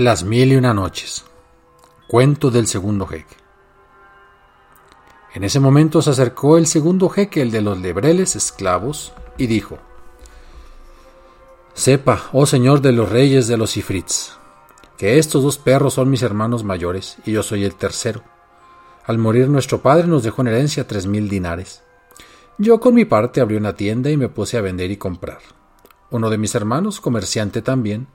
Las mil y una noches. Cuento del segundo jeque. En ese momento se acercó el segundo jeque, el de los lebreles esclavos, y dijo: Sepa, oh señor de los reyes de los Ifrits, que estos dos perros son mis hermanos mayores y yo soy el tercero. Al morir nuestro padre nos dejó en herencia tres mil dinares. Yo con mi parte abrí una tienda y me puse a vender y comprar. Uno de mis hermanos, comerciante también,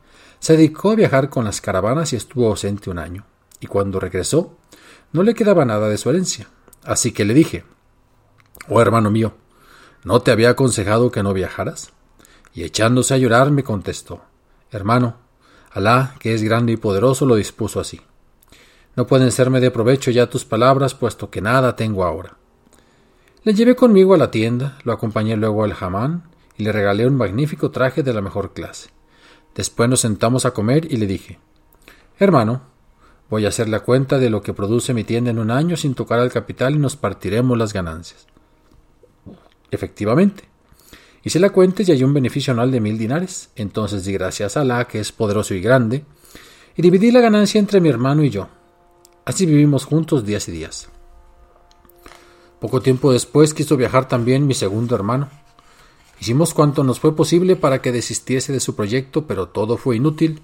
se dedicó a viajar con las caravanas y estuvo ausente un año. Y cuando regresó, no le quedaba nada de su herencia. Así que le dije, Oh hermano mío, ¿no te había aconsejado que no viajaras? Y echándose a llorar me contestó, Hermano, Alá, que es grande y poderoso, lo dispuso así. No pueden serme de provecho ya tus palabras, puesto que nada tengo ahora. Le llevé conmigo a la tienda, lo acompañé luego al jamán y le regalé un magnífico traje de la mejor clase. Después nos sentamos a comer y le dije Hermano, voy a hacer la cuenta de lo que produce mi tienda en un año sin tocar al capital y nos partiremos las ganancias. Efectivamente. Hice la cuenta y hallé un beneficio anual de mil dinares. Entonces di gracias a Alá, que es poderoso y grande, y dividí la ganancia entre mi hermano y yo. Así vivimos juntos días y días. Poco tiempo después quiso viajar también mi segundo hermano. Hicimos cuanto nos fue posible para que desistiese de su proyecto, pero todo fue inútil,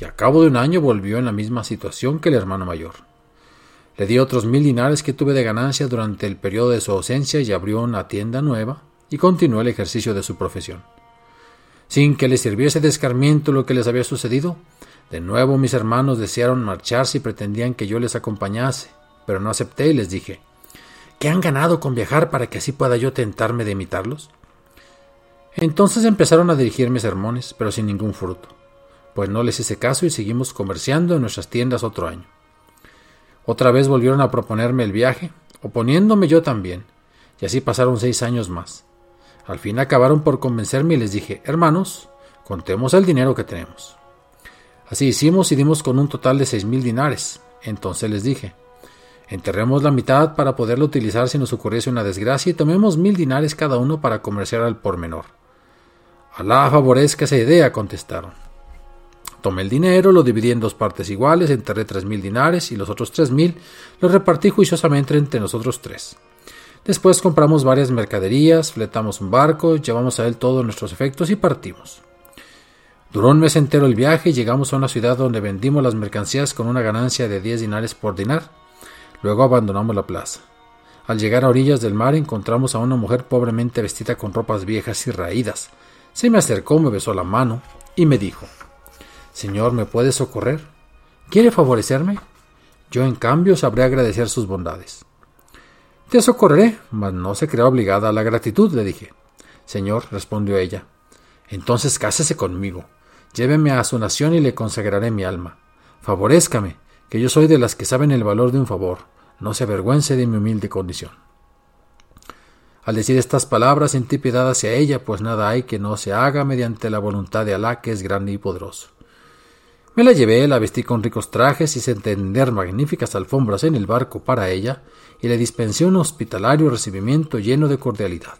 y a cabo de un año volvió en la misma situación que el hermano mayor. Le di otros mil dinares que tuve de ganancia durante el periodo de su ausencia y abrió una tienda nueva y continuó el ejercicio de su profesión. Sin que le sirviese de escarmiento lo que les había sucedido, de nuevo mis hermanos desearon marcharse y pretendían que yo les acompañase, pero no acepté y les dije ¿Qué han ganado con viajar para que así pueda yo tentarme de imitarlos? Entonces empezaron a dirigirme sermones, pero sin ningún fruto, pues no les hice caso y seguimos comerciando en nuestras tiendas otro año. Otra vez volvieron a proponerme el viaje, oponiéndome yo también, y así pasaron seis años más. Al fin acabaron por convencerme y les dije, hermanos, contemos el dinero que tenemos. Así hicimos y dimos con un total de seis mil dinares. Entonces les dije, enterremos la mitad para poderlo utilizar si nos ocurriese una desgracia y tomemos mil dinares cada uno para comerciar al por menor. Alá favorezca esa idea, contestaron. Tomé el dinero, lo dividí en dos partes iguales, enterré tres mil dinares y los otros tres mil los repartí juiciosamente entre nosotros tres. Después compramos varias mercaderías, fletamos un barco, llevamos a él todos nuestros efectos y partimos. Duró un mes entero el viaje y llegamos a una ciudad donde vendimos las mercancías con una ganancia de 10 dinares por dinar. Luego abandonamos la plaza. Al llegar a orillas del mar encontramos a una mujer pobremente vestida con ropas viejas y raídas. Se me acercó, me besó la mano y me dijo Señor, ¿me puede socorrer? ¿Quiere favorecerme? Yo, en cambio, sabré agradecer sus bondades. Te socorreré, mas no se crea obligada a la gratitud, le dije. Señor, respondió ella, entonces cásese conmigo, lléveme a su nación y le consagraré mi alma. Favorézcame, que yo soy de las que saben el valor de un favor, no se avergüence de mi humilde condición. Al decir estas palabras sentí piedad hacia ella, pues nada hay que no se haga mediante la voluntad de Alá, que es grande y poderoso. Me la llevé, la vestí con ricos trajes, hice tender magníficas alfombras en el barco para ella, y le dispensé un hospitalario recibimiento lleno de cordialidad.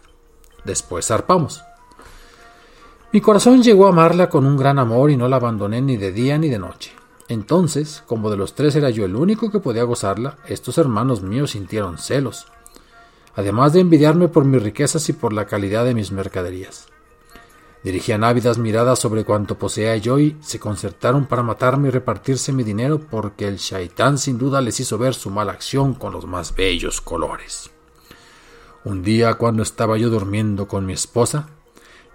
Después zarpamos. Mi corazón llegó a amarla con un gran amor y no la abandoné ni de día ni de noche. Entonces, como de los tres era yo el único que podía gozarla, estos hermanos míos sintieron celos, además de envidiarme por mis riquezas y por la calidad de mis mercaderías. Dirigían ávidas miradas sobre cuanto poseía yo y se concertaron para matarme y repartirse mi dinero porque el shaitán sin duda les hizo ver su mala acción con los más bellos colores. Un día cuando estaba yo durmiendo con mi esposa,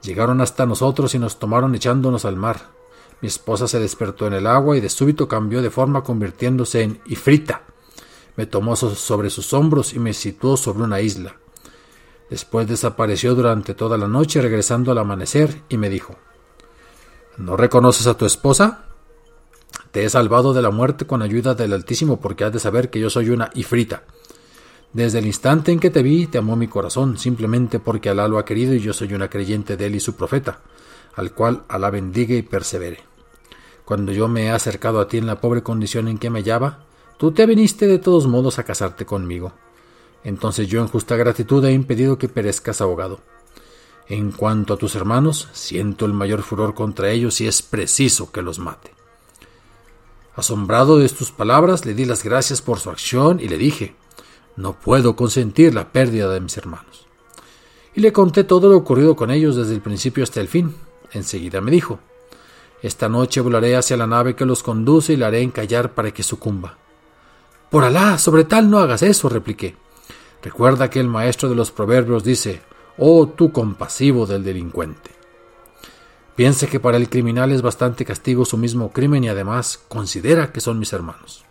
llegaron hasta nosotros y nos tomaron echándonos al mar. Mi esposa se despertó en el agua y de súbito cambió de forma convirtiéndose en ifrita. Me tomó sobre sus hombros y me situó sobre una isla. Después desapareció durante toda la noche, regresando al amanecer, y me dijo ¿No reconoces a tu esposa? Te he salvado de la muerte con ayuda del Altísimo porque has de saber que yo soy una ifrita. Desde el instante en que te vi, te amó mi corazón, simplemente porque Alá lo ha querido y yo soy una creyente de él y su profeta, al cual Alá bendiga y persevere. Cuando yo me he acercado a ti en la pobre condición en que me hallaba, tú te viniste de todos modos a casarte conmigo. Entonces yo en justa gratitud he impedido que perezcas ahogado. En cuanto a tus hermanos, siento el mayor furor contra ellos y es preciso que los mate. Asombrado de tus palabras, le di las gracias por su acción y le dije, no puedo consentir la pérdida de mis hermanos. Y le conté todo lo ocurrido con ellos desde el principio hasta el fin. Enseguida me dijo, esta noche volaré hacia la nave que los conduce y la haré encallar para que sucumba. Por Alá, sobre tal no hagas eso, repliqué. Recuerda que el maestro de los proverbios dice, oh tú compasivo del delincuente. Piense que para el criminal es bastante castigo su mismo crimen y además considera que son mis hermanos.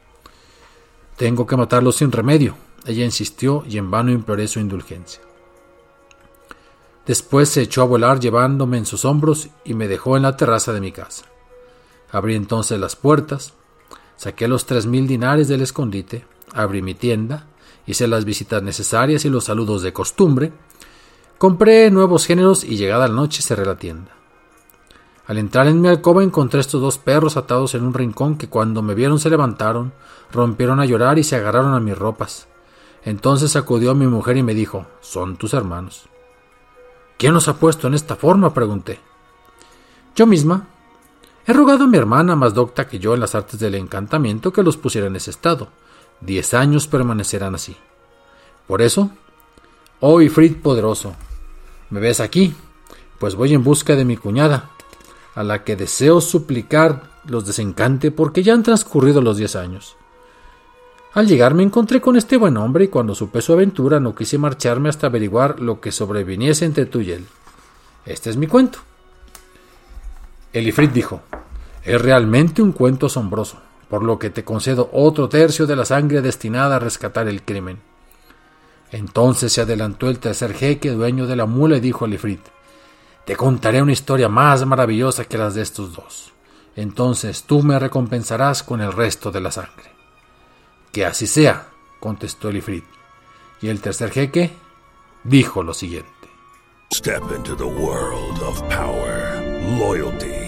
Tengo que matarlos sin remedio. Ella insistió y en vano imploré su indulgencia. Después se echó a volar llevándome en sus hombros y me dejó en la terraza de mi casa. Abrí entonces las puertas, saqué los tres mil dinares del escondite, abrí mi tienda, hice las visitas necesarias y los saludos de costumbre, compré nuevos géneros y llegada la noche cerré la tienda. Al entrar en mi alcoba encontré estos dos perros atados en un rincón que cuando me vieron se levantaron, rompieron a llorar y se agarraron a mis ropas. Entonces acudió a mi mujer y me dijo, son tus hermanos. ¿Quién los ha puesto en esta forma? pregunté. Yo misma. He rogado a mi hermana más docta que yo en las artes del encantamiento que los pusiera en ese estado, Diez años permanecerán así. Por eso, oh Ifrit poderoso, ¿me ves aquí? Pues voy en busca de mi cuñada, a la que deseo suplicar los desencante porque ya han transcurrido los diez años. Al llegar me encontré con este buen hombre y cuando supe su aventura no quise marcharme hasta averiguar lo que sobreviniese entre tú y él. Este es mi cuento. El Ifrit dijo, es realmente un cuento asombroso por lo que te concedo otro tercio de la sangre destinada a rescatar el crimen. Entonces se adelantó el tercer jeque, dueño de la mula, y dijo al Ifrit, Te contaré una historia más maravillosa que las de estos dos. Entonces tú me recompensarás con el resto de la sangre. Que así sea, contestó el Ifrit. Y el tercer jeque dijo lo siguiente. Step into the world of power, loyalty.